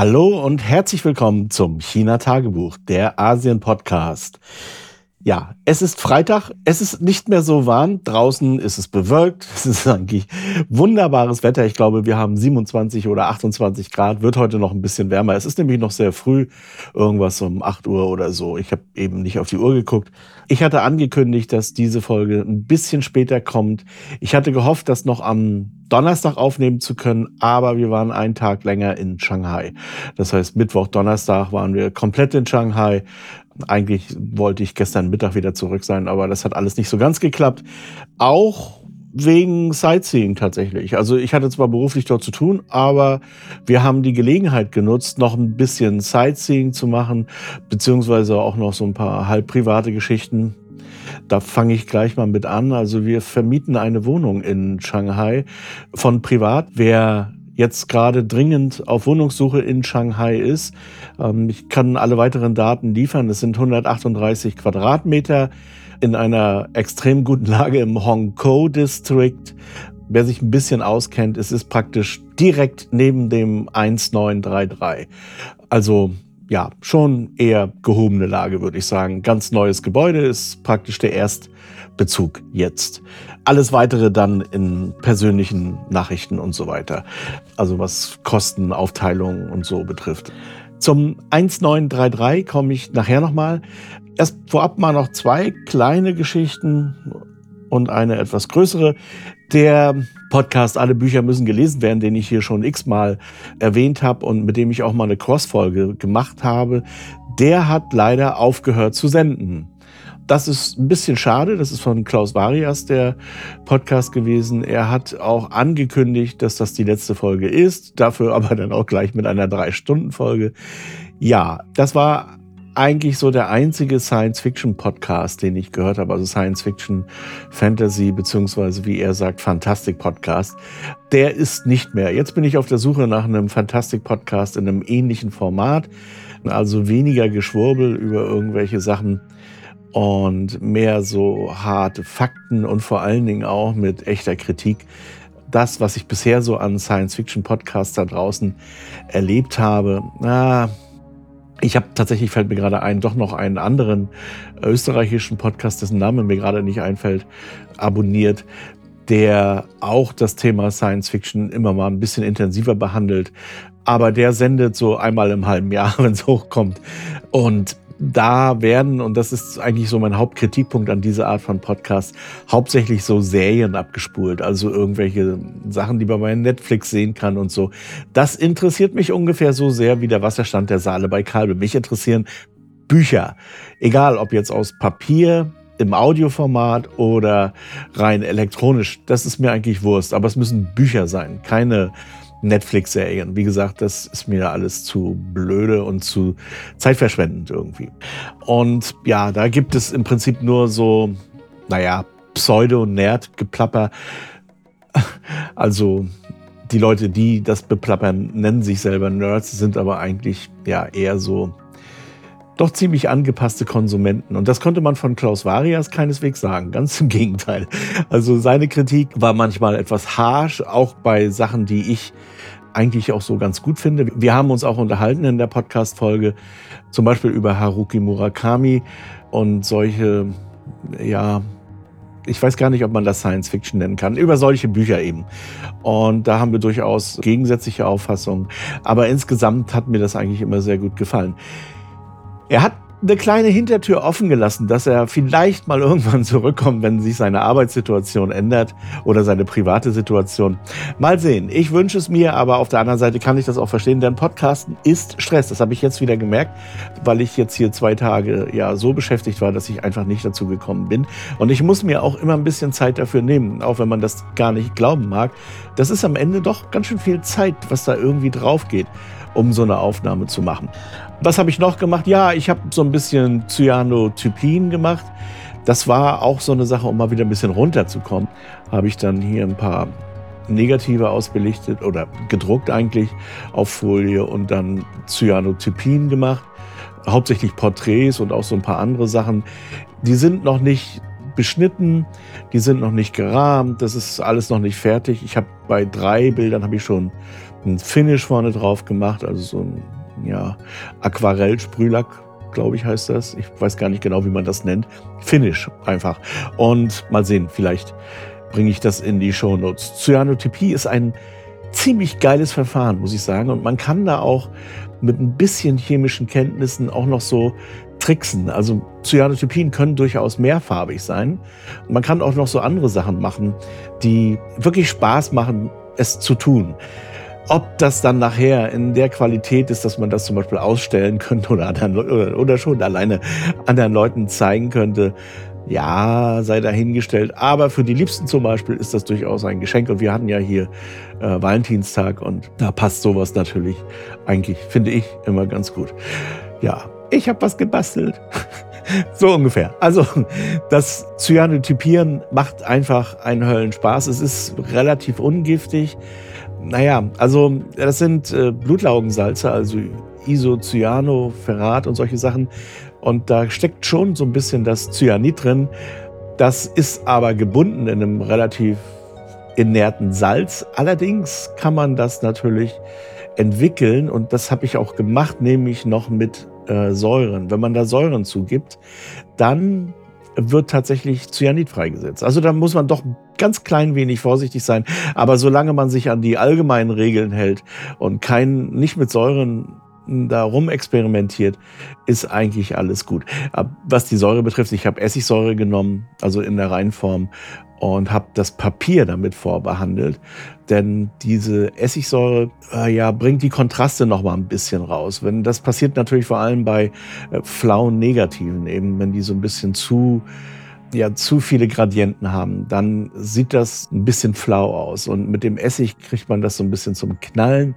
Hallo und herzlich willkommen zum China-Tagebuch, der Asien-Podcast. Ja, es ist Freitag, es ist nicht mehr so warm, draußen ist es bewölkt, es ist eigentlich wunderbares Wetter. Ich glaube, wir haben 27 oder 28 Grad, wird heute noch ein bisschen wärmer. Es ist nämlich noch sehr früh, irgendwas um 8 Uhr oder so. Ich habe eben nicht auf die Uhr geguckt. Ich hatte angekündigt, dass diese Folge ein bisschen später kommt. Ich hatte gehofft, das noch am Donnerstag aufnehmen zu können, aber wir waren einen Tag länger in Shanghai. Das heißt, Mittwoch, Donnerstag waren wir komplett in Shanghai. Eigentlich wollte ich gestern Mittag wieder zurück sein, aber das hat alles nicht so ganz geklappt. Auch wegen Sightseeing tatsächlich. Also ich hatte zwar beruflich dort zu tun, aber wir haben die Gelegenheit genutzt, noch ein bisschen Sightseeing zu machen, beziehungsweise auch noch so ein paar halb private Geschichten. Da fange ich gleich mal mit an. Also wir vermieten eine Wohnung in Shanghai von privat. Wer jetzt gerade dringend auf Wohnungssuche in Shanghai ist. Ähm, ich kann alle weiteren Daten liefern. Es sind 138 Quadratmeter in einer extrem guten Lage im Hongkou District. Wer sich ein bisschen auskennt, es ist praktisch direkt neben dem 1933. Also ja, schon eher gehobene Lage, würde ich sagen. Ganz neues Gebäude ist praktisch der Erstbezug jetzt. Alles weitere dann in persönlichen Nachrichten und so weiter. Also was Kostenaufteilung und so betrifft. Zum 1933 komme ich nachher nochmal. Erst vorab mal noch zwei kleine Geschichten und eine etwas größere. Der Podcast Alle Bücher müssen gelesen werden, den ich hier schon x-mal erwähnt habe und mit dem ich auch mal eine Cross-Folge gemacht habe, der hat leider aufgehört zu senden. Das ist ein bisschen schade. Das ist von Klaus Varias der Podcast gewesen. Er hat auch angekündigt, dass das die letzte Folge ist. Dafür aber dann auch gleich mit einer Drei-Stunden-Folge. Ja, das war eigentlich so der einzige Science-Fiction-Podcast, den ich gehört habe, also Science-Fiction, Fantasy, beziehungsweise wie er sagt, Fantastic-Podcast. Der ist nicht mehr. Jetzt bin ich auf der Suche nach einem Fantastic-Podcast in einem ähnlichen Format, also weniger Geschwurbel über irgendwelche Sachen und mehr so harte Fakten und vor allen Dingen auch mit echter Kritik. Das, was ich bisher so an Science-Fiction-Podcasts da draußen erlebt habe, na, ich habe tatsächlich, fällt mir gerade ein, doch noch einen anderen österreichischen Podcast, dessen Name mir gerade nicht einfällt, abonniert, der auch das Thema Science Fiction immer mal ein bisschen intensiver behandelt. Aber der sendet so einmal im halben Jahr, wenn es hochkommt. Und da werden, und das ist eigentlich so mein Hauptkritikpunkt an dieser Art von Podcast, hauptsächlich so Serien abgespult, also irgendwelche Sachen, die man bei Netflix sehen kann und so. Das interessiert mich ungefähr so sehr wie der Wasserstand der Saale bei Kalbe. Mich interessieren Bücher, egal ob jetzt aus Papier, im Audioformat oder rein elektronisch. Das ist mir eigentlich Wurst, aber es müssen Bücher sein, keine Netflix-Serien. Wie gesagt, das ist mir alles zu blöde und zu zeitverschwendend irgendwie. Und ja, da gibt es im Prinzip nur so, naja, Pseudo-Nerd-Geplapper. Also die Leute, die das beplappern, nennen sich selber Nerds, sind aber eigentlich ja eher so doch ziemlich angepasste Konsumenten. Und das konnte man von Klaus Varias keineswegs sagen. Ganz im Gegenteil. Also seine Kritik war manchmal etwas harsh, auch bei Sachen, die ich eigentlich auch so ganz gut finde. Wir haben uns auch unterhalten in der Podcast-Folge, zum Beispiel über Haruki Murakami und solche, ja, ich weiß gar nicht, ob man das Science Fiction nennen kann, über solche Bücher eben. Und da haben wir durchaus gegensätzliche Auffassungen. Aber insgesamt hat mir das eigentlich immer sehr gut gefallen. Er hat eine kleine Hintertür offen gelassen, dass er vielleicht mal irgendwann zurückkommt, wenn sich seine Arbeitssituation ändert oder seine private Situation. Mal sehen. Ich wünsche es mir, aber auf der anderen Seite kann ich das auch verstehen, denn Podcasten ist Stress. Das habe ich jetzt wieder gemerkt, weil ich jetzt hier zwei Tage ja so beschäftigt war, dass ich einfach nicht dazu gekommen bin. Und ich muss mir auch immer ein bisschen Zeit dafür nehmen, auch wenn man das gar nicht glauben mag. Das ist am Ende doch ganz schön viel Zeit, was da irgendwie drauf geht um so eine Aufnahme zu machen. Was habe ich noch gemacht? Ja, ich habe so ein bisschen Cyanotypin gemacht. Das war auch so eine Sache, um mal wieder ein bisschen runterzukommen. Habe ich dann hier ein paar Negative ausbelichtet oder gedruckt eigentlich auf Folie und dann Cyanotypin gemacht. Hauptsächlich Porträts und auch so ein paar andere Sachen. Die sind noch nicht beschnitten, die sind noch nicht gerahmt, das ist alles noch nicht fertig. Ich habe bei drei Bildern habe ich schon ein Finish vorne drauf gemacht, also so ein ja, Aquarell-Sprühlack, glaube ich, heißt das. Ich weiß gar nicht genau, wie man das nennt. Finish einfach. Und mal sehen, vielleicht bringe ich das in die Shownotes. Cyanotypie ist ein ziemlich geiles Verfahren, muss ich sagen. Und man kann da auch mit ein bisschen chemischen Kenntnissen auch noch so tricksen. Also Cyanotypien können durchaus mehrfarbig sein. Man kann auch noch so andere Sachen machen, die wirklich Spaß machen, es zu tun. Ob das dann nachher in der Qualität ist, dass man das zum Beispiel ausstellen könnte oder, anderen, oder, schon alleine anderen Leuten zeigen könnte, ja, sei dahingestellt. Aber für die Liebsten zum Beispiel ist das durchaus ein Geschenk. Und wir hatten ja hier äh, Valentinstag und da passt sowas natürlich eigentlich, finde ich, immer ganz gut. Ja, ich habe was gebastelt. so ungefähr. Also das Cyanotypieren macht einfach einen Höllenspaß. Es ist relativ ungiftig. Naja, also das sind äh, Blutlaugensalze, also Isocyano, Ferrat und solche Sachen. Und da steckt schon so ein bisschen das Cyanid drin. Das ist aber gebunden in einem relativ inerten Salz. Allerdings kann man das natürlich entwickeln und das habe ich auch gemacht, nämlich noch mit äh, Säuren. Wenn man da Säuren zugibt, dann wird tatsächlich Cyanid freigesetzt. Also da muss man doch ganz klein wenig vorsichtig sein. Aber solange man sich an die allgemeinen Regeln hält und kein, nicht mit Säuren da rumexperimentiert, ist eigentlich alles gut. Was die Säure betrifft, ich habe Essigsäure genommen, also in der Reinform, und habe das Papier damit vorbehandelt. Denn diese Essigsäure äh, ja, bringt die Kontraste noch mal ein bisschen raus. Wenn das passiert natürlich vor allem bei äh, flauen Negativen, eben wenn die so ein bisschen zu ja zu viele Gradienten haben, dann sieht das ein bisschen flau aus. Und mit dem Essig kriegt man das so ein bisschen zum Knallen.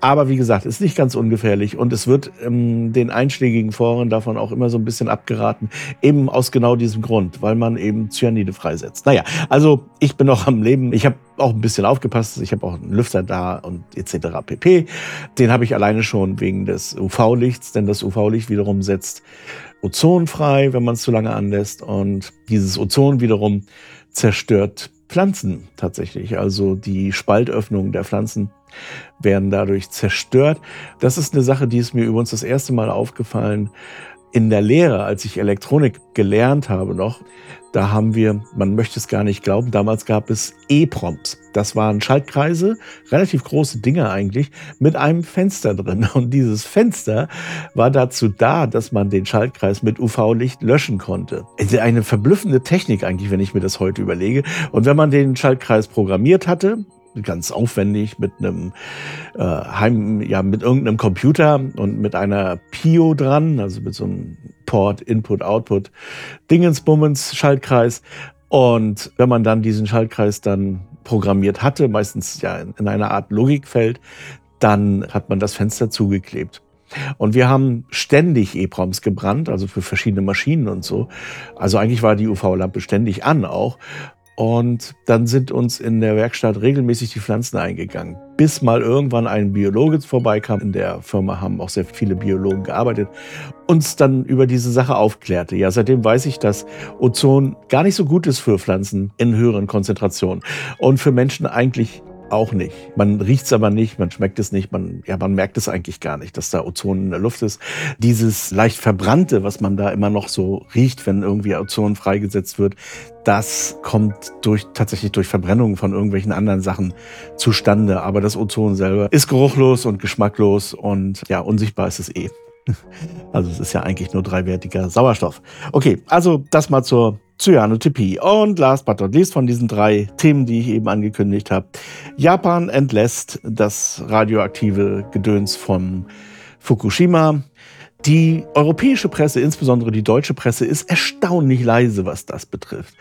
Aber wie gesagt, ist nicht ganz ungefährlich und es wird ähm, den einschlägigen Foren davon auch immer so ein bisschen abgeraten, eben aus genau diesem Grund, weil man eben Cyanide freisetzt. Naja, also ich bin noch am Leben. Ich habe auch ein bisschen aufgepasst. Ich habe auch einen Lüfter da und etc. pp. Den habe ich alleine schon wegen des UV-Lichts, denn das UV-Licht wiederum setzt Ozon frei, wenn man es zu lange anlässt und dieses Ozon wiederum zerstört Pflanzen tatsächlich. Also die Spaltöffnungen der Pflanzen werden dadurch zerstört. Das ist eine Sache, die ist mir übrigens das erste Mal aufgefallen in der Lehre, als ich Elektronik gelernt habe noch. Da haben wir, man möchte es gar nicht glauben, damals gab es E-Proms. Das waren Schaltkreise, relativ große Dinge eigentlich, mit einem Fenster drin. Und dieses Fenster war dazu da, dass man den Schaltkreis mit UV-Licht löschen konnte. Eine verblüffende Technik eigentlich, wenn ich mir das heute überlege. Und wenn man den Schaltkreis programmiert hatte, ganz aufwendig mit einem äh, Heim, ja, mit irgendeinem Computer und mit einer Pio dran, also mit so einem Port, Input, Output, Dingensbummens, Schaltkreis. Und wenn man dann diesen Schaltkreis dann programmiert hatte, meistens ja in, in einer Art Logikfeld, dann hat man das Fenster zugeklebt. Und wir haben ständig EPROMs gebrannt, also für verschiedene Maschinen und so. Also eigentlich war die UV-Lampe ständig an auch. Und dann sind uns in der Werkstatt regelmäßig die Pflanzen eingegangen. Bis mal irgendwann ein Biologe vorbeikam. In der Firma haben auch sehr viele Biologen gearbeitet. Uns dann über diese Sache aufklärte. Ja, seitdem weiß ich, dass Ozon gar nicht so gut ist für Pflanzen in höheren Konzentrationen. Und für Menschen eigentlich auch nicht. Man riecht es aber nicht, man schmeckt es nicht, man, ja, man merkt es eigentlich gar nicht, dass da Ozon in der Luft ist. Dieses leicht verbrannte, was man da immer noch so riecht, wenn irgendwie Ozon freigesetzt wird, das kommt durch, tatsächlich durch Verbrennung von irgendwelchen anderen Sachen zustande. Aber das Ozon selber ist geruchlos und geschmacklos und ja, unsichtbar ist es eh. Also es ist ja eigentlich nur dreiwertiger Sauerstoff. Okay, also das mal zur Cyanotypie. Und last but not least von diesen drei Themen, die ich eben angekündigt habe. Japan entlässt das radioaktive Gedöns von Fukushima. Die europäische Presse, insbesondere die deutsche Presse, ist erstaunlich leise, was das betrifft.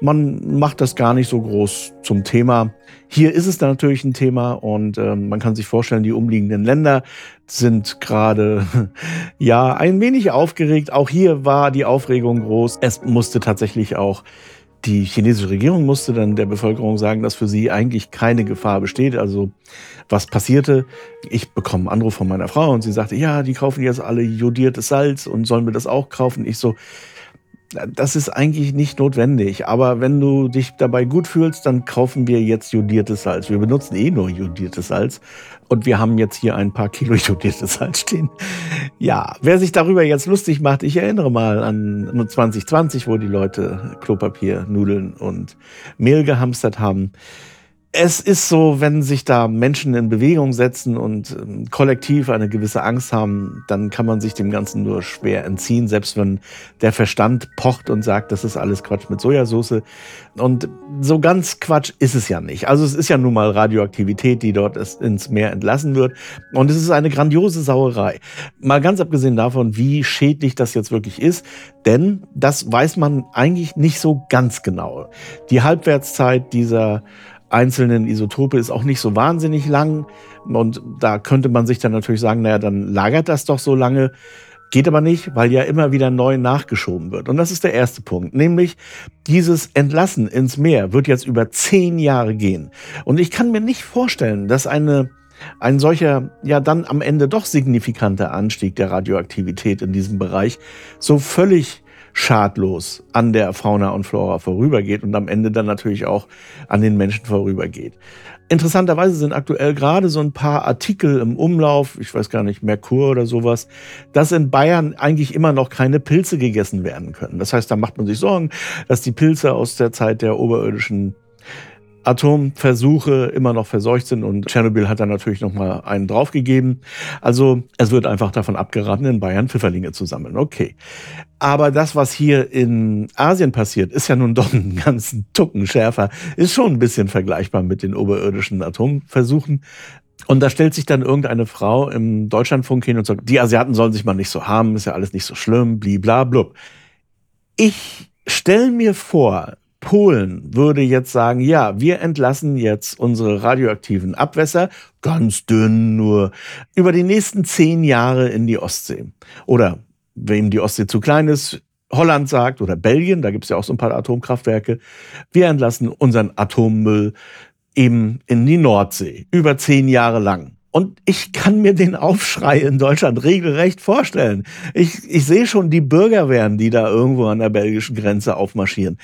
Man macht das gar nicht so groß zum Thema. Hier ist es dann natürlich ein Thema und äh, man kann sich vorstellen, die umliegenden Länder sind gerade ja ein wenig aufgeregt. Auch hier war die Aufregung groß. Es musste tatsächlich auch die chinesische Regierung musste dann der Bevölkerung sagen, dass für sie eigentlich keine Gefahr besteht. Also was passierte? Ich bekomme einen Anruf von meiner Frau und sie sagte, ja, die kaufen jetzt alle jodiertes Salz und sollen wir das auch kaufen? Ich so, das ist eigentlich nicht notwendig. Aber wenn du dich dabei gut fühlst, dann kaufen wir jetzt jodiertes Salz. Wir benutzen eh nur jodiertes Salz. Und wir haben jetzt hier ein paar Kilo jodiertes Salz stehen. Ja, wer sich darüber jetzt lustig macht, ich erinnere mal an 2020, wo die Leute Klopapier, Nudeln und Mehl gehamstert haben es ist so, wenn sich da Menschen in Bewegung setzen und ähm, kollektiv eine gewisse Angst haben, dann kann man sich dem Ganzen nur schwer entziehen, selbst wenn der Verstand pocht und sagt, das ist alles Quatsch mit Sojasauce. Und so ganz Quatsch ist es ja nicht. Also es ist ja nun mal Radioaktivität, die dort ins Meer entlassen wird. Und es ist eine grandiose Sauerei. Mal ganz abgesehen davon, wie schädlich das jetzt wirklich ist. Denn das weiß man eigentlich nicht so ganz genau. Die Halbwertszeit dieser einzelnen Isotope ist auch nicht so wahnsinnig lang. Und da könnte man sich dann natürlich sagen, naja, dann lagert das doch so lange. Geht aber nicht, weil ja immer wieder neu nachgeschoben wird. Und das ist der erste Punkt, nämlich dieses Entlassen ins Meer wird jetzt über zehn Jahre gehen. Und ich kann mir nicht vorstellen, dass eine ein solcher, ja dann am Ende doch signifikanter Anstieg der Radioaktivität in diesem Bereich so völlig schadlos an der Fauna und Flora vorübergeht und am Ende dann natürlich auch an den Menschen vorübergeht. Interessanterweise sind aktuell gerade so ein paar Artikel im Umlauf, ich weiß gar nicht, Merkur oder sowas, dass in Bayern eigentlich immer noch keine Pilze gegessen werden können. Das heißt, da macht man sich Sorgen, dass die Pilze aus der Zeit der oberirdischen Atomversuche immer noch verseucht sind und Tschernobyl hat da natürlich noch mal einen draufgegeben. Also es wird einfach davon abgeraten, in Bayern Pfifferlinge zu sammeln. Okay. Aber das, was hier in Asien passiert, ist ja nun doch einen ganzen Tucken schärfer, ist schon ein bisschen vergleichbar mit den oberirdischen Atomversuchen. Und da stellt sich dann irgendeine Frau im Deutschlandfunk hin und sagt, die Asiaten sollen sich mal nicht so haben, ist ja alles nicht so schlimm, bliblablub. Ich stelle mir vor, Polen würde jetzt sagen, ja, wir entlassen jetzt unsere radioaktiven Abwässer, ganz dünn nur, über die nächsten zehn Jahre in die Ostsee. Oder wem die Ostsee zu klein ist, Holland sagt oder Belgien, da gibt es ja auch so ein paar Atomkraftwerke, wir entlassen unseren Atommüll eben in die Nordsee über zehn Jahre lang. Und ich kann mir den Aufschrei in Deutschland regelrecht vorstellen. Ich, ich sehe schon die Bürgerwehren, die da irgendwo an der belgischen Grenze aufmarschieren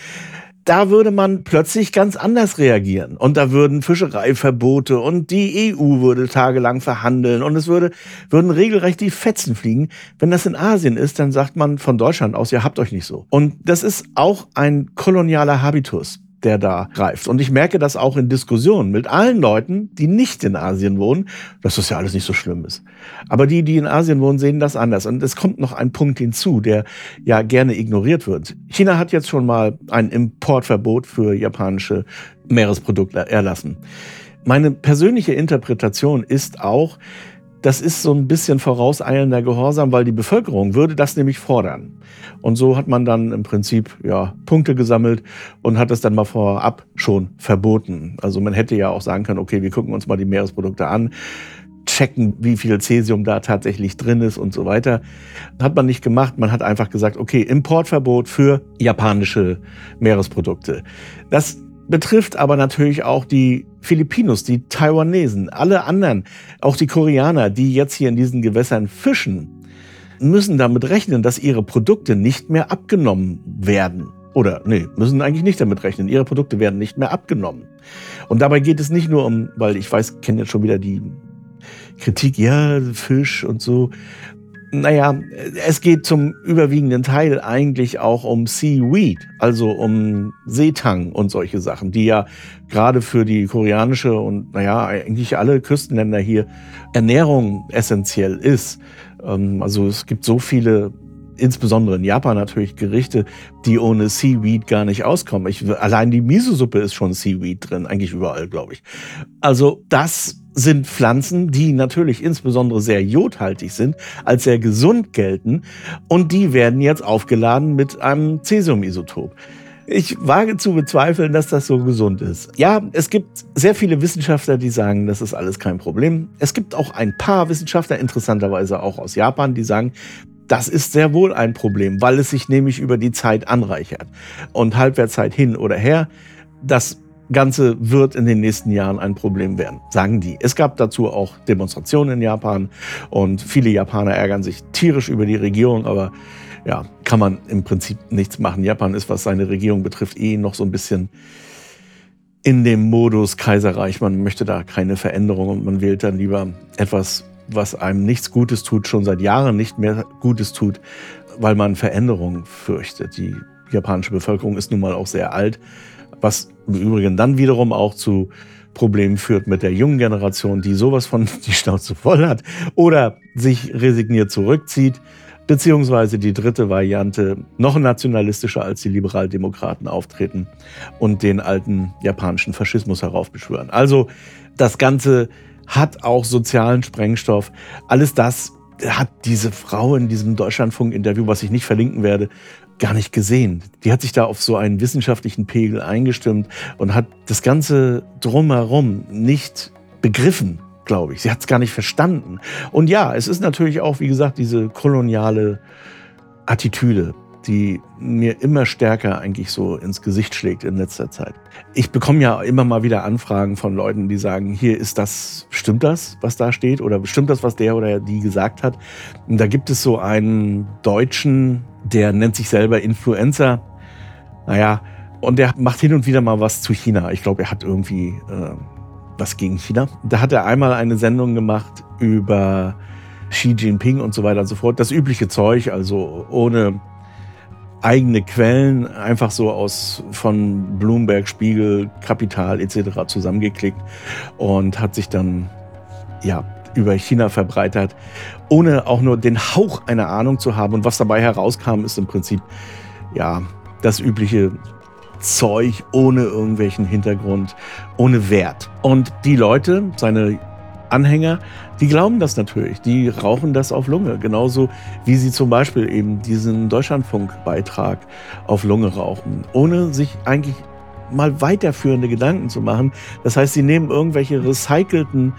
da würde man plötzlich ganz anders reagieren. Und da würden Fischereiverbote und die EU würde tagelang verhandeln und es würde, würden regelrecht die Fetzen fliegen. Wenn das in Asien ist, dann sagt man von Deutschland aus, ihr habt euch nicht so. Und das ist auch ein kolonialer Habitus der da greift. Und ich merke das auch in Diskussionen mit allen Leuten, die nicht in Asien wohnen, dass das ja alles nicht so schlimm ist. Aber die, die in Asien wohnen, sehen das anders. Und es kommt noch ein Punkt hinzu, der ja gerne ignoriert wird. China hat jetzt schon mal ein Importverbot für japanische Meeresprodukte erlassen. Meine persönliche Interpretation ist auch, das ist so ein bisschen vorauseilender Gehorsam, weil die Bevölkerung würde das nämlich fordern. Und so hat man dann im Prinzip ja, Punkte gesammelt und hat es dann mal vorab schon verboten. Also man hätte ja auch sagen können, okay, wir gucken uns mal die Meeresprodukte an, checken, wie viel Cäsium da tatsächlich drin ist und so weiter. Hat man nicht gemacht. Man hat einfach gesagt, okay, Importverbot für japanische Meeresprodukte. Das betrifft aber natürlich auch die Filipinos, die Taiwanesen, alle anderen, auch die Koreaner, die jetzt hier in diesen Gewässern fischen, müssen damit rechnen, dass ihre Produkte nicht mehr abgenommen werden. Oder nee, müssen eigentlich nicht damit rechnen. Ihre Produkte werden nicht mehr abgenommen. Und dabei geht es nicht nur um, weil ich weiß, kenne jetzt schon wieder die Kritik, ja, Fisch und so. Naja, es geht zum überwiegenden Teil eigentlich auch um Seaweed, also um Seetang und solche Sachen, die ja gerade für die koreanische und naja, eigentlich alle Küstenländer hier Ernährung essentiell ist. Ähm, also es gibt so viele insbesondere in Japan natürlich Gerichte, die ohne Seaweed gar nicht auskommen. Ich, allein die Miso-Suppe ist schon Seaweed drin, eigentlich überall, glaube ich. Also das sind Pflanzen, die natürlich insbesondere sehr jodhaltig sind, als sehr gesund gelten und die werden jetzt aufgeladen mit einem Cäsiumisotop. Ich wage zu bezweifeln, dass das so gesund ist. Ja, es gibt sehr viele Wissenschaftler, die sagen, das ist alles kein Problem. Es gibt auch ein paar Wissenschaftler, interessanterweise auch aus Japan, die sagen, das ist sehr wohl ein Problem, weil es sich nämlich über die Zeit anreichert. Und Halbwertszeit hin oder her, das Ganze wird in den nächsten Jahren ein Problem werden, sagen die. Es gab dazu auch Demonstrationen in Japan und viele Japaner ärgern sich tierisch über die Regierung, aber ja, kann man im Prinzip nichts machen. Japan ist, was seine Regierung betrifft, eh noch so ein bisschen in dem Modus Kaiserreich. Man möchte da keine Veränderung und man wählt dann lieber etwas, was einem nichts Gutes tut, schon seit Jahren nicht mehr Gutes tut, weil man Veränderungen fürchtet. Die japanische Bevölkerung ist nun mal auch sehr alt, was im Übrigen dann wiederum auch zu Problemen führt mit der jungen Generation, die sowas von die Schnauze voll hat oder sich resigniert zurückzieht. Beziehungsweise die dritte Variante, noch nationalistischer als die Liberaldemokraten auftreten und den alten japanischen Faschismus heraufbeschwören. Also das Ganze hat auch sozialen Sprengstoff. Alles das hat diese Frau in diesem Deutschlandfunk-Interview, was ich nicht verlinken werde, gar nicht gesehen. Die hat sich da auf so einen wissenschaftlichen Pegel eingestimmt und hat das Ganze drumherum nicht begriffen, glaube ich. Sie hat es gar nicht verstanden. Und ja, es ist natürlich auch, wie gesagt, diese koloniale Attitüde, die mir immer stärker eigentlich so ins Gesicht schlägt in letzter Zeit. Ich bekomme ja immer mal wieder Anfragen von Leuten, die sagen, hier ist das, stimmt das, was da steht? Oder stimmt das, was der oder die gesagt hat? Und da gibt es so einen Deutschen, der nennt sich selber Influencer. Naja, und der macht hin und wieder mal was zu China. Ich glaube, er hat irgendwie äh, was gegen China. Da hat er einmal eine Sendung gemacht über Xi Jinping und so weiter und so fort. Das übliche Zeug, also ohne eigene Quellen, einfach so aus von Bloomberg, Spiegel, Kapital etc. zusammengeklickt und hat sich dann ja über China verbreitert, ohne auch nur den Hauch einer Ahnung zu haben. Und was dabei herauskam, ist im Prinzip ja das übliche Zeug ohne irgendwelchen Hintergrund, ohne Wert. Und die Leute, seine Anhänger, die glauben das natürlich. Die rauchen das auf Lunge. Genauso wie sie zum Beispiel eben diesen Deutschlandfunk-Beitrag auf Lunge rauchen. Ohne sich eigentlich mal weiterführende Gedanken zu machen. Das heißt, sie nehmen irgendwelche recycelten,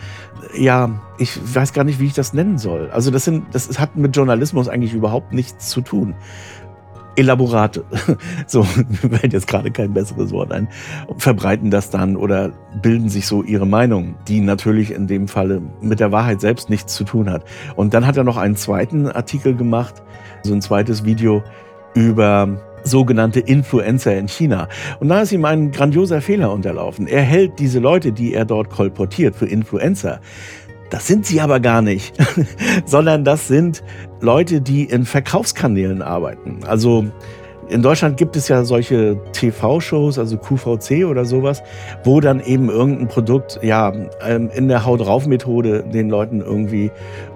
ja, ich weiß gar nicht, wie ich das nennen soll. Also das sind, das hat mit Journalismus eigentlich überhaupt nichts zu tun. Elaborate, so mir fällt jetzt gerade kein besseres Wort ein, verbreiten das dann oder bilden sich so ihre Meinung, die natürlich in dem Falle mit der Wahrheit selbst nichts zu tun hat. Und dann hat er noch einen zweiten Artikel gemacht, so ein zweites Video über sogenannte Influencer in China. Und da ist ihm ein grandioser Fehler unterlaufen. Er hält diese Leute, die er dort kolportiert, für Influencer. Das sind sie aber gar nicht, sondern das sind Leute, die in Verkaufskanälen arbeiten. Also in Deutschland gibt es ja solche TV-Shows, also QVC oder sowas, wo dann eben irgendein Produkt ja ähm, in der Haut drauf Methode den Leuten irgendwie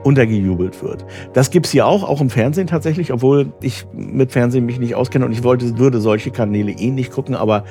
untergejubelt wird. Das gibt's hier auch, auch im Fernsehen tatsächlich, obwohl ich mit Fernsehen mich nicht auskenne und ich wollte, würde solche Kanäle eh nicht gucken, aber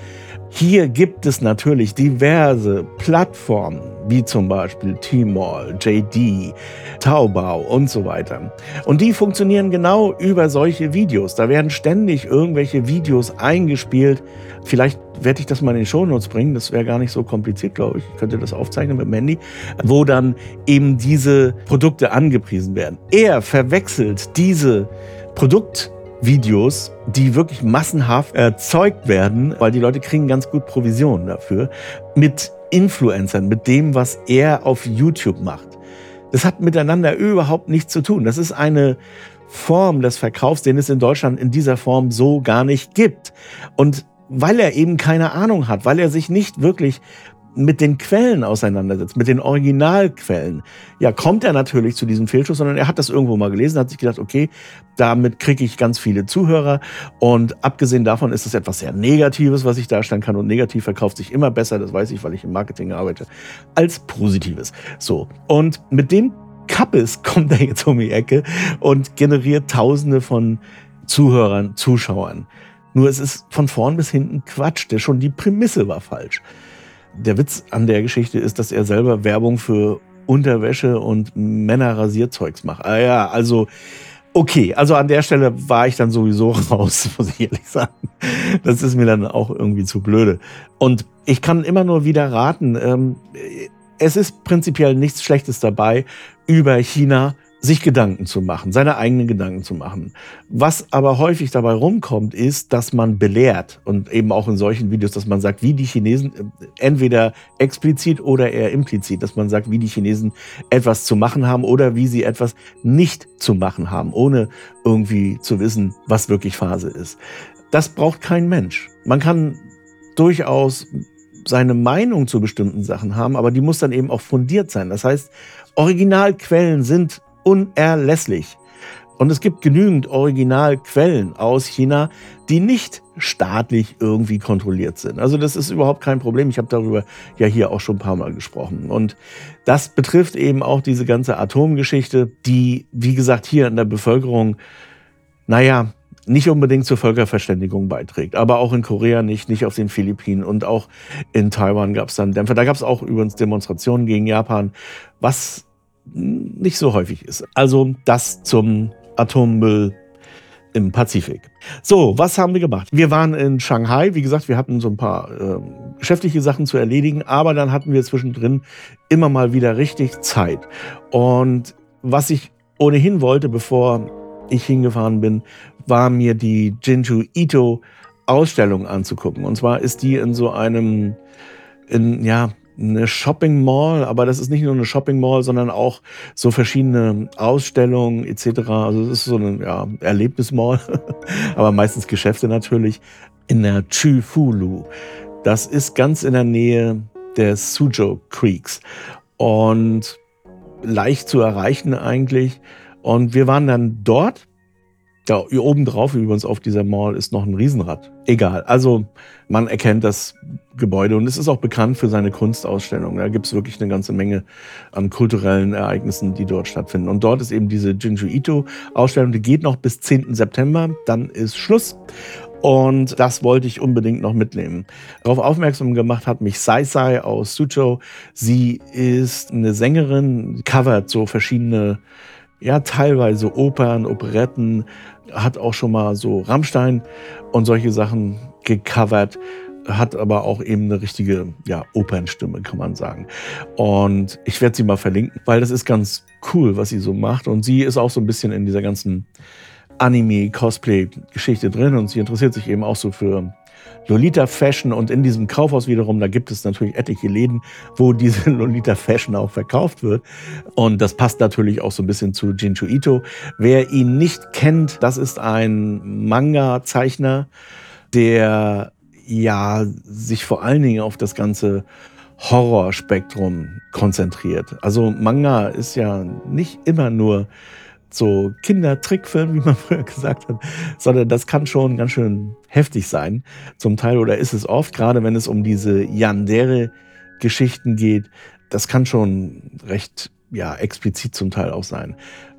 hier gibt es natürlich diverse Plattformen, wie zum Beispiel Tmall, JD, Taobao und so weiter. Und die funktionieren genau über solche Videos. Da werden ständig irgendwelche Videos eingespielt. Vielleicht werde ich das mal in die Shownotes bringen. Das wäre gar nicht so kompliziert, glaube ich. Ich könnte das aufzeichnen mit dem Handy, wo dann eben diese Produkte angepriesen werden. Er verwechselt diese Produkt Videos, die wirklich massenhaft erzeugt werden, weil die Leute kriegen ganz gut Provisionen dafür, mit Influencern, mit dem, was er auf YouTube macht. Das hat miteinander überhaupt nichts zu tun. Das ist eine Form des Verkaufs, den es in Deutschland in dieser Form so gar nicht gibt. Und weil er eben keine Ahnung hat, weil er sich nicht wirklich mit den Quellen auseinandersetzt, mit den Originalquellen, ja, kommt er natürlich zu diesem Fehlschuss, sondern er hat das irgendwo mal gelesen, hat sich gedacht, okay, damit kriege ich ganz viele Zuhörer und abgesehen davon ist es etwas sehr Negatives, was ich darstellen kann und negativ verkauft sich immer besser, das weiß ich, weil ich im Marketing arbeite, als Positives. So. Und mit dem Kappes kommt er jetzt um die Ecke und generiert Tausende von Zuhörern, Zuschauern. Nur es ist von vorn bis hinten Quatsch, der schon die Prämisse war falsch der Witz an der Geschichte ist, dass er selber Werbung für Unterwäsche und Männerrasierzeugs macht. Ah ja, also okay, also an der Stelle war ich dann sowieso raus, muss ich ehrlich sagen. Das ist mir dann auch irgendwie zu blöde. Und ich kann immer nur wieder raten, ähm, es ist prinzipiell nichts Schlechtes dabei, über China sich Gedanken zu machen, seine eigenen Gedanken zu machen. Was aber häufig dabei rumkommt, ist, dass man belehrt und eben auch in solchen Videos, dass man sagt, wie die Chinesen, äh, entweder explizit oder eher implizit, dass man sagt, wie die Chinesen etwas zu machen haben oder wie sie etwas nicht zu machen haben, ohne irgendwie zu wissen, was wirklich Phase ist. Das braucht kein Mensch. Man kann durchaus seine Meinung zu bestimmten Sachen haben, aber die muss dann eben auch fundiert sein. Das heißt, Originalquellen sind unerlässlich. Und es gibt genügend Originalquellen aus China, die nicht staatlich irgendwie kontrolliert sind. Also das ist überhaupt kein Problem. Ich habe darüber ja hier auch schon ein paar Mal gesprochen. Und das betrifft eben auch diese ganze Atomgeschichte, die, wie gesagt, hier in der Bevölkerung, naja, nicht unbedingt zur Völkerverständigung beiträgt. Aber auch in Korea nicht, nicht auf den Philippinen und auch in Taiwan gab es dann Dämpfer. Da gab es auch übrigens Demonstrationen gegen Japan, was nicht so häufig ist. Also das zum Atommüll im Pazifik. So, was haben wir gemacht? Wir waren in Shanghai. Wie gesagt, wir hatten so ein paar äh, geschäftliche Sachen zu erledigen, aber dann hatten wir zwischendrin immer mal wieder richtig Zeit. Und was ich ohnehin wollte, bevor ich hingefahren bin, war mir die Jinju Ito Ausstellung anzugucken. Und zwar ist die in so einem, in, ja, eine Shopping Mall, aber das ist nicht nur eine Shopping Mall, sondern auch so verschiedene Ausstellungen etc. Also es ist so eine ja, Erlebnismall, aber meistens Geschäfte natürlich in der Chufulu. Das ist ganz in der Nähe des Suzhou Creeks und leicht zu erreichen eigentlich. Und wir waren dann dort ja, hier oben drauf übrigens auf dieser Mall ist noch ein Riesenrad. Egal. Also man erkennt das Gebäude und es ist auch bekannt für seine Kunstausstellung. Da gibt es wirklich eine ganze Menge an kulturellen Ereignissen, die dort stattfinden. Und dort ist eben diese Jinju Ito Ausstellung, die geht noch bis 10. September. Dann ist Schluss. Und das wollte ich unbedingt noch mitnehmen. Darauf aufmerksam gemacht hat mich Sai Sai aus Suzhou. Sie ist eine Sängerin, covert so verschiedene ja, teilweise Opern, Operetten, hat auch schon mal so Rammstein und solche Sachen gecovert, hat aber auch eben eine richtige ja, Opernstimme, kann man sagen. Und ich werde sie mal verlinken, weil das ist ganz cool, was sie so macht. Und sie ist auch so ein bisschen in dieser ganzen Anime-Cosplay-Geschichte drin und sie interessiert sich eben auch so für Lolita Fashion und in diesem Kaufhaus wiederum, da gibt es natürlich etliche Läden, wo diese Lolita Fashion auch verkauft wird. Und das passt natürlich auch so ein bisschen zu Jinchu Ito. Wer ihn nicht kennt, das ist ein Manga-Zeichner, der ja sich vor allen Dingen auf das ganze Horrorspektrum konzentriert. Also Manga ist ja nicht immer nur so Kindertrickfilm, wie man früher gesagt hat, sondern das kann schon ganz schön heftig sein zum Teil oder ist es oft, gerade wenn es um diese Yandere-Geschichten geht, das kann schon recht ja, explizit zum Teil auch sein.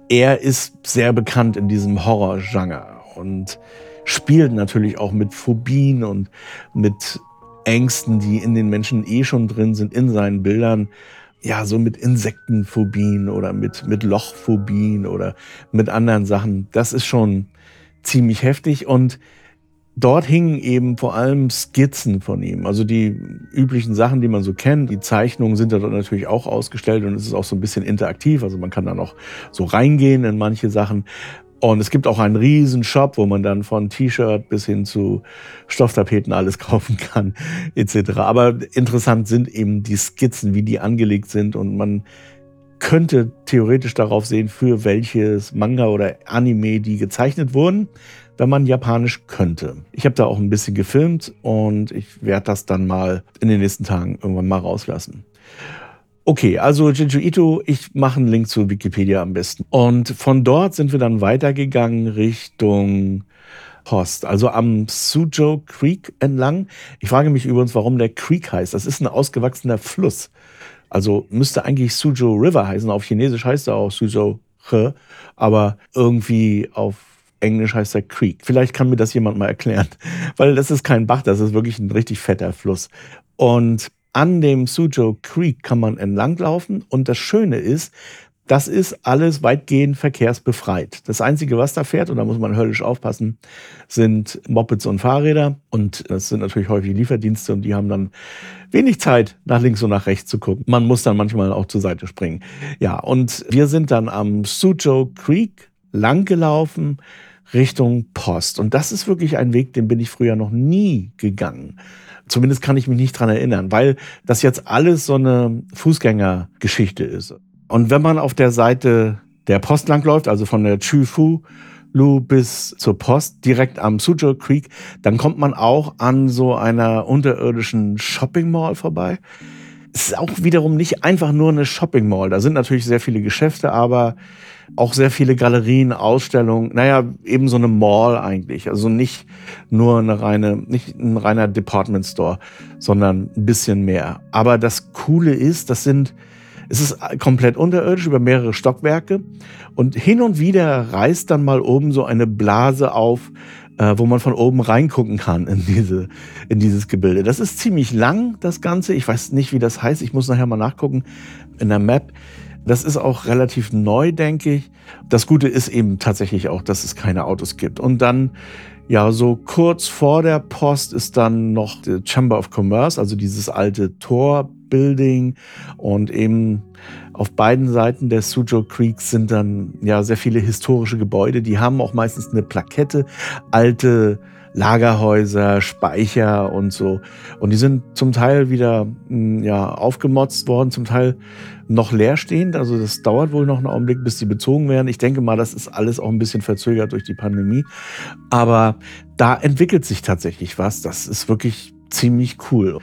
Er ist sehr bekannt in diesem Horror-Genre und spielt natürlich auch mit Phobien und mit Ängsten, die in den Menschen eh schon drin sind, in seinen Bildern ja, so mit Insektenphobien oder mit, mit Lochphobien oder mit anderen Sachen. Das ist schon ziemlich heftig und dort hingen eben vor allem Skizzen von ihm. Also die üblichen Sachen, die man so kennt. Die Zeichnungen sind da dort natürlich auch ausgestellt und es ist auch so ein bisschen interaktiv. Also man kann da noch so reingehen in manche Sachen. Und es gibt auch einen riesen Shop, wo man dann von T-Shirt bis hin zu Stofftapeten alles kaufen kann, etc. Aber interessant sind eben die Skizzen, wie die angelegt sind und man könnte theoretisch darauf sehen, für welches Manga oder Anime die gezeichnet wurden, wenn man Japanisch könnte. Ich habe da auch ein bisschen gefilmt und ich werde das dann mal in den nächsten Tagen irgendwann mal rauslassen. Okay, also Jinju Ito, ich mache einen Link zu Wikipedia am besten. Und von dort sind wir dann weitergegangen Richtung Post, also am Suzhou Creek entlang. Ich frage mich übrigens, warum der Creek heißt. Das ist ein ausgewachsener Fluss. Also müsste eigentlich Suzhou River heißen. Auf Chinesisch heißt er auch Suzhou He, aber irgendwie auf Englisch heißt er Creek. Vielleicht kann mir das jemand mal erklären, weil das ist kein Bach, das ist wirklich ein richtig fetter Fluss. Und an dem Suzhou Creek kann man entlanglaufen und das Schöne ist, Das ist alles weitgehend verkehrsbefreit. Das Einzige, was da fährt, und da muss man höllisch aufpassen, sind Mopeds und Fahrräder. Und das sind natürlich häufig Lieferdienste und die haben dann wenig Zeit, nach links und nach rechts zu gucken. Man muss dann manchmal auch zur Seite springen. Ja, und wir sind dann am Suzhou Creek langgelaufen Richtung Post. Und das ist wirklich ein Weg, den bin ich früher noch nie gegangen. Zumindest kann ich mich nicht dran erinnern, weil das jetzt alles so eine Fußgängergeschichte ist. Und wenn man auf der Seite der Post langläuft, also von der Chufu Lu bis zur Post, direkt am Suzhou Creek, dann kommt man auch an so einer unterirdischen Shopping Mall vorbei. Es ist auch wiederum nicht einfach nur eine Shopping Mall. Da sind natürlich sehr viele Geschäfte, aber auch sehr viele Galerien, Ausstellungen. Naja, eben so eine Mall eigentlich. Also nicht nur eine reine, nicht ein reiner Department Store, sondern ein bisschen mehr. Aber das Coole ist, das sind es ist komplett unterirdisch über mehrere Stockwerke und hin und wieder reißt dann mal oben so eine Blase auf, äh, wo man von oben reingucken kann in, diese, in dieses Gebilde. Das ist ziemlich lang, das Ganze. Ich weiß nicht, wie das heißt. Ich muss nachher mal nachgucken in der Map. Das ist auch relativ neu, denke ich. Das Gute ist eben tatsächlich auch, dass es keine Autos gibt. Und dann, ja, so kurz vor der Post ist dann noch die Chamber of Commerce, also dieses alte Tor Building und eben auf beiden Seiten des Suzhou Creeks sind dann ja sehr viele historische Gebäude. Die haben auch meistens eine Plakette, alte Lagerhäuser, Speicher und so. Und die sind zum Teil wieder hm, ja, aufgemotzt worden, zum Teil noch leerstehend. Also das dauert wohl noch einen Augenblick, bis die bezogen werden. Ich denke mal, das ist alles auch ein bisschen verzögert durch die Pandemie. Aber da entwickelt sich tatsächlich was. Das ist wirklich ziemlich cool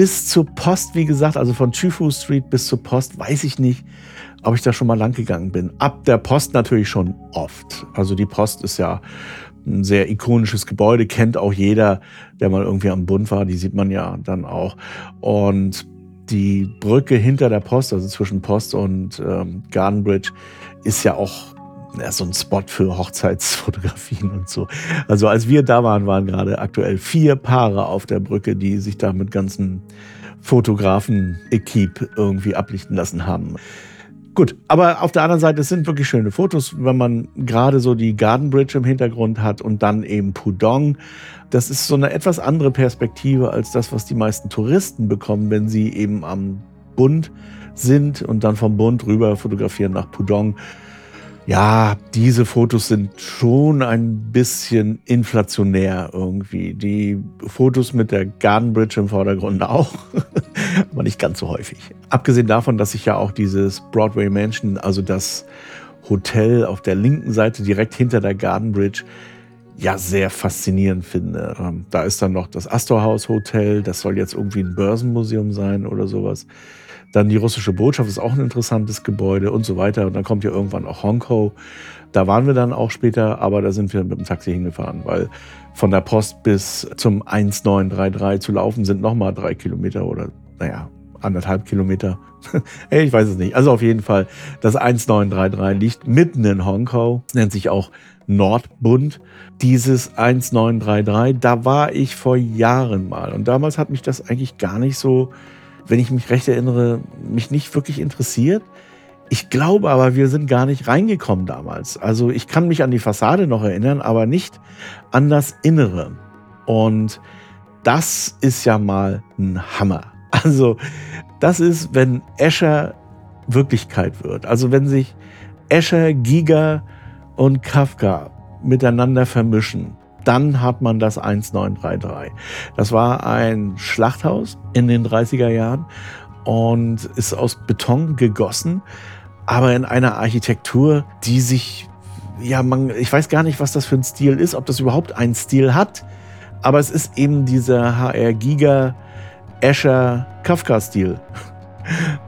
bis zur Post, wie gesagt, also von Chufu Street bis zur Post, weiß ich nicht, ob ich da schon mal lang gegangen bin. Ab der Post natürlich schon oft. Also die Post ist ja ein sehr ikonisches Gebäude, kennt auch jeder, der mal irgendwie am Bund war, die sieht man ja dann auch. Und die Brücke hinter der Post, also zwischen Post und ähm, Garden Bridge, ist ja auch ja, so ein Spot für Hochzeitsfotografien und so. Also als wir da waren, waren gerade aktuell vier Paare auf der Brücke, die sich da mit ganzen Fotografen-Equipe irgendwie ablichten lassen haben. Gut, aber auf der anderen Seite, es sind wirklich schöne Fotos, wenn man gerade so die Garden Bridge im Hintergrund hat und dann eben Pudong. Das ist so eine etwas andere Perspektive als das, was die meisten Touristen bekommen, wenn sie eben am Bund sind und dann vom Bund rüber fotografieren nach Pudong ja, diese Fotos sind schon ein bisschen inflationär irgendwie. Die Fotos mit der Garden Bridge im Vordergrund auch, aber nicht ganz so häufig. Abgesehen davon, dass ich ja auch dieses Broadway Mansion, also das Hotel auf der linken Seite direkt hinter der Garden Bridge, ja sehr faszinierend finde. Ähm, da ist dann noch das Astor House Hotel, das soll jetzt irgendwie ein Börsenmuseum sein oder sowas. Dann die russische Botschaft ist auch ein interessantes Gebäude und so weiter. Und dann kommt ja irgendwann auch Hongkong. Da waren wir dann auch später, aber da sind wir mit dem Taxi hingefahren, weil von der Post bis zum 1933 zu laufen sind nochmal drei Kilometer oder, naja, anderthalb Kilometer. ich weiß es nicht. Also auf jeden Fall, das 1933 liegt mitten in Hongkong, nennt sich auch Nordbund. Dieses 1933, da war ich vor Jahren mal. Und damals hat mich das eigentlich gar nicht so wenn ich mich recht erinnere, mich nicht wirklich interessiert. Ich glaube aber, wir sind gar nicht reingekommen damals. Also ich kann mich an die Fassade noch erinnern, aber nicht an das Innere. Und das ist ja mal ein Hammer. Also das ist, wenn Escher Wirklichkeit wird. Also wenn sich Escher, Giga und Kafka miteinander vermischen dann hat man das 1933. Das war ein Schlachthaus in den 30er Jahren und ist aus Beton gegossen, aber in einer Architektur, die sich, ja, man, ich weiß gar nicht, was das für ein Stil ist, ob das überhaupt einen Stil hat, aber es ist eben dieser HR Giga Escher Kafka-Stil.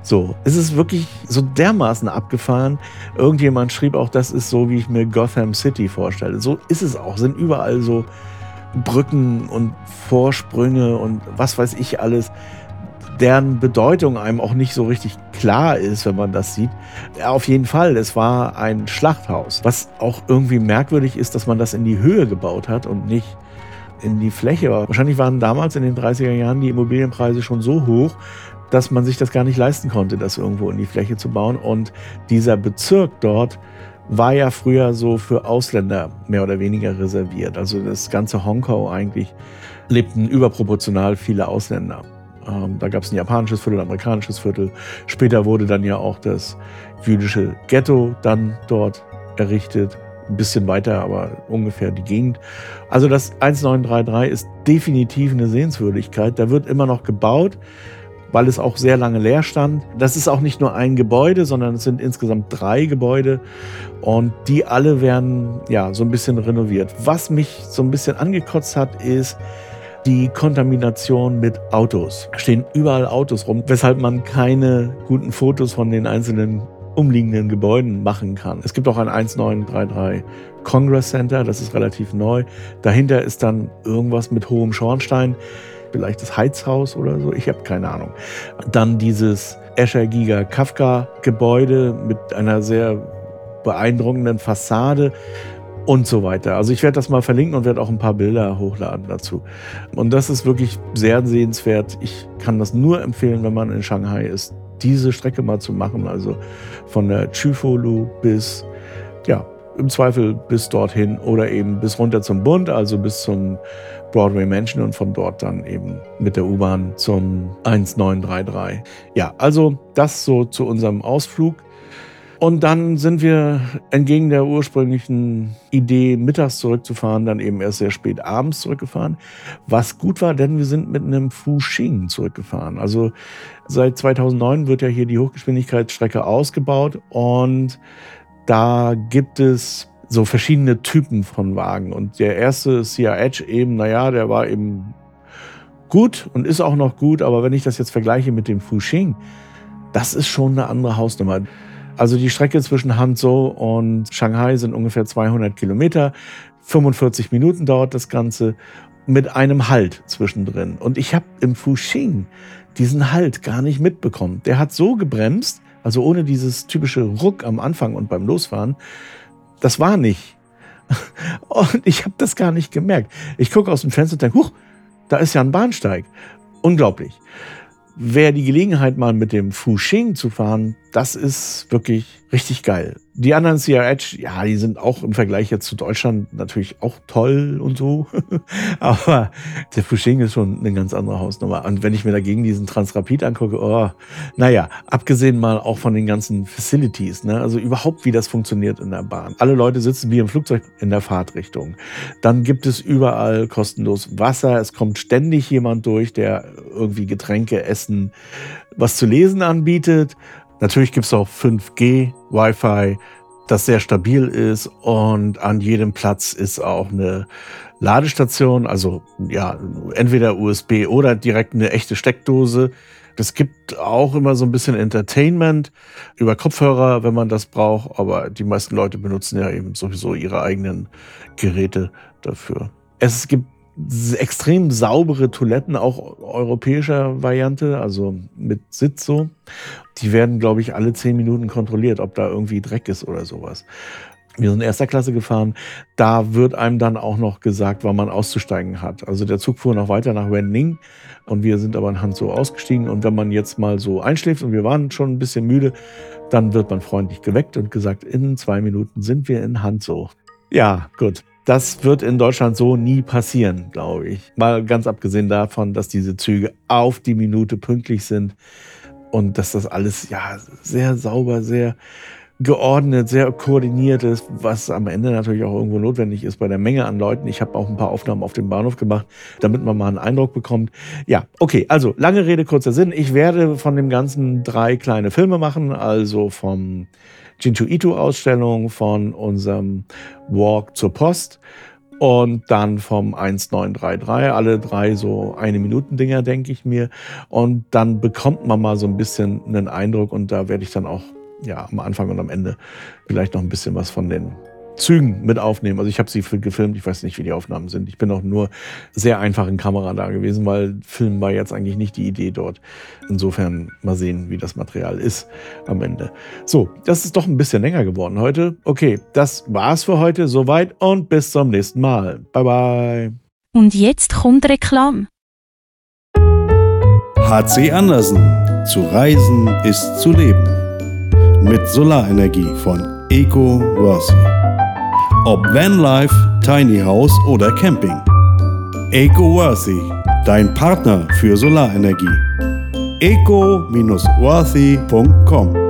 So, es ist wirklich so dermaßen abgefahren. Irgendjemand schrieb auch, das ist so, wie ich mir Gotham City vorstelle. So ist es auch. Sind überall so Brücken und Vorsprünge und was weiß ich alles, deren Bedeutung einem auch nicht so richtig klar ist, wenn man das sieht. Auf jeden Fall, es war ein Schlachthaus. Was auch irgendwie merkwürdig ist, dass man das in die Höhe gebaut hat und nicht in die Fläche. Wahrscheinlich waren damals in den 30er Jahren die Immobilienpreise schon so hoch, dass man sich das gar nicht leisten konnte, das irgendwo in die Fläche zu bauen. Und dieser Bezirk dort war ja früher so für Ausländer mehr oder weniger reserviert. Also das ganze Hongkong eigentlich lebten überproportional viele Ausländer. Ähm, da gab es ein japanisches Viertel, ein amerikanisches Viertel. Später wurde dann ja auch das jüdische Ghetto dann dort errichtet. Ein bisschen weiter, aber ungefähr die Gegend. Also das 1933 ist definitiv eine Sehenswürdigkeit. Da wird immer noch gebaut weil es auch sehr lange leer stand. Das ist auch nicht nur ein Gebäude, sondern es sind insgesamt drei Gebäude und die alle werden ja so ein bisschen renoviert. Was mich so ein bisschen angekotzt hat, ist die Kontamination mit Autos. Stehen überall Autos rum, weshalb man keine guten Fotos von den einzelnen umliegenden Gebäuden machen kann. Es gibt auch ein 1933 Congress Center, das ist relativ neu. Dahinter ist dann irgendwas mit hohem Schornstein vielleicht das Heizhaus oder so, ich habe keine Ahnung. Dann dieses Escher Giga Kafka Gebäude mit einer sehr beeindruckenden Fassade und so weiter. Also ich werde das mal verlinken und werde auch ein paar Bilder hochladen dazu. Und das ist wirklich sehr sehenswert. Ich kann das nur empfehlen, wenn man in Shanghai ist, diese Strecke mal zu machen. Also von der Chufolu bis, ja, im Zweifel bis dorthin oder eben bis runter zum Bund, also bis zum Broadway Mansion und von dort dann eben mit der U-Bahn zum 1933. Ja, also das so zu unserem Ausflug. Und dann sind wir entgegen der ursprünglichen Idee, mittags zurückzufahren, dann eben erst sehr spät abends zurückgefahren. Was gut war, denn wir sind mit einem Fuxing zurückgefahren. Also seit 2009 wird ja hier die Hochgeschwindigkeitsstrecke ausgebaut und da gibt es so verschiedene Typen von Wagen. Und der erste Cia Edge eben, naja, der war eben gut und ist auch noch gut, aber wenn ich das jetzt vergleiche mit dem Fuxing, das ist schon eine andere Hausnummer. Also die Strecke zwischen Hangzhou und Shanghai sind ungefähr 200 Kilometer. 45 Minuten dauert das Ganze mit einem Halt zwischendrin. Und ich habe im Fuxing diesen Halt gar nicht mitbekommen. Der hat so gebremst, also ohne dieses typische Ruck am Anfang und beim Losfahren, das war nicht. Und ich habe das gar nicht gemerkt. Ich gucke aus dem Fenster und denke, huch, da ist ja ein Bahnsteig. Unglaublich. Wer die Gelegenheit mal mit dem Fuxing zu fahren, das ist wirklich richtig geil. Die anderen CRH, ja, die sind auch im Vergleich jetzt zu Deutschland natürlich auch toll und so. Aber der Fuxing ist schon eine ganz andere Hausnummer. Und wenn ich mir dagegen diesen Transrapid angucke, oh, naja, abgesehen mal auch von den ganzen Facilities, ne? also überhaupt, wie das funktioniert in der Bahn. Alle Leute sitzen wie im Flugzeug in der Fahrtrichtung. Dann gibt es überall kostenlos Wasser. Es kommt ständig jemand durch, der irgendwie Getränke, Essen, was zu lesen anbietet. Natürlich gibt es auch 5G, Wi-Fi, das sehr stabil ist und an jedem Platz ist auch eine Ladestation, also ja, entweder USB oder direkt eine echte Steckdose. Es gibt auch immer so ein bisschen Entertainment über Kopfhörer, wenn man das braucht, aber die meisten Leute benutzen ja eben sowieso ihre eigenen Geräte dafür. Es gibt extrem saubere Toiletten, auch europäischer Variante, also mit Sitz so. Die werden, glaube ich, alle zehn Minuten kontrolliert, ob da irgendwie Dreck ist oder sowas. Wir sind erster Klasse gefahren. Da wird einem dann auch noch gesagt, wann man auszusteigen hat. Also der Zug fuhr noch weiter nach Wenning und wir sind aber in Hanzo ausgestiegen. Und wenn man jetzt mal so einschläft und wir waren schon ein bisschen müde, dann wird man freundlich geweckt und gesagt, in zwei Minuten sind wir in Hanzo. Ja, gut. Das wird in Deutschland so nie passieren, glaube ich. Mal ganz abgesehen davon, dass diese Züge auf die Minute pünktlich sind und dass das alles ja sehr sauber, sehr geordnet, sehr koordiniert ist, was am Ende natürlich auch irgendwo notwendig ist bei der Menge an Leuten. Ich habe auch ein paar Aufnahmen auf dem Bahnhof gemacht, damit man mal einen Eindruck bekommt. Ja, okay, also lange Rede, kurzer Sinn. Ich werde von dem Ganzen drei kleine Filme machen, also vom Jinchu Ito Ausstellung, von unserem Walk zur Post und dann vom 1933, alle drei so eine Minuten Dinger, denke ich mir. Und dann bekommt man mal so ein bisschen einen Eindruck und da werde ich dann auch ja am Anfang und am Ende vielleicht noch ein bisschen was von den Zügen mit aufnehmen. Also ich habe sie gefilmt, ich weiß nicht, wie die Aufnahmen sind. Ich bin auch nur sehr einfach in Kamera da gewesen, weil Filmen war jetzt eigentlich nicht die Idee dort. Insofern mal sehen, wie das Material ist am Ende. So, das ist doch ein bisschen länger geworden heute. Okay, das war's für heute. Soweit und bis zum nächsten Mal. Bye bye. Und jetzt kommt Reklam. HC Andersen Zu reisen ist zu leben. Mit Solarenergie von EcoWorthy. Ob Vanlife, Tiny House oder Camping. EcoWorthy, dein Partner für Solarenergie. eco-worthy.com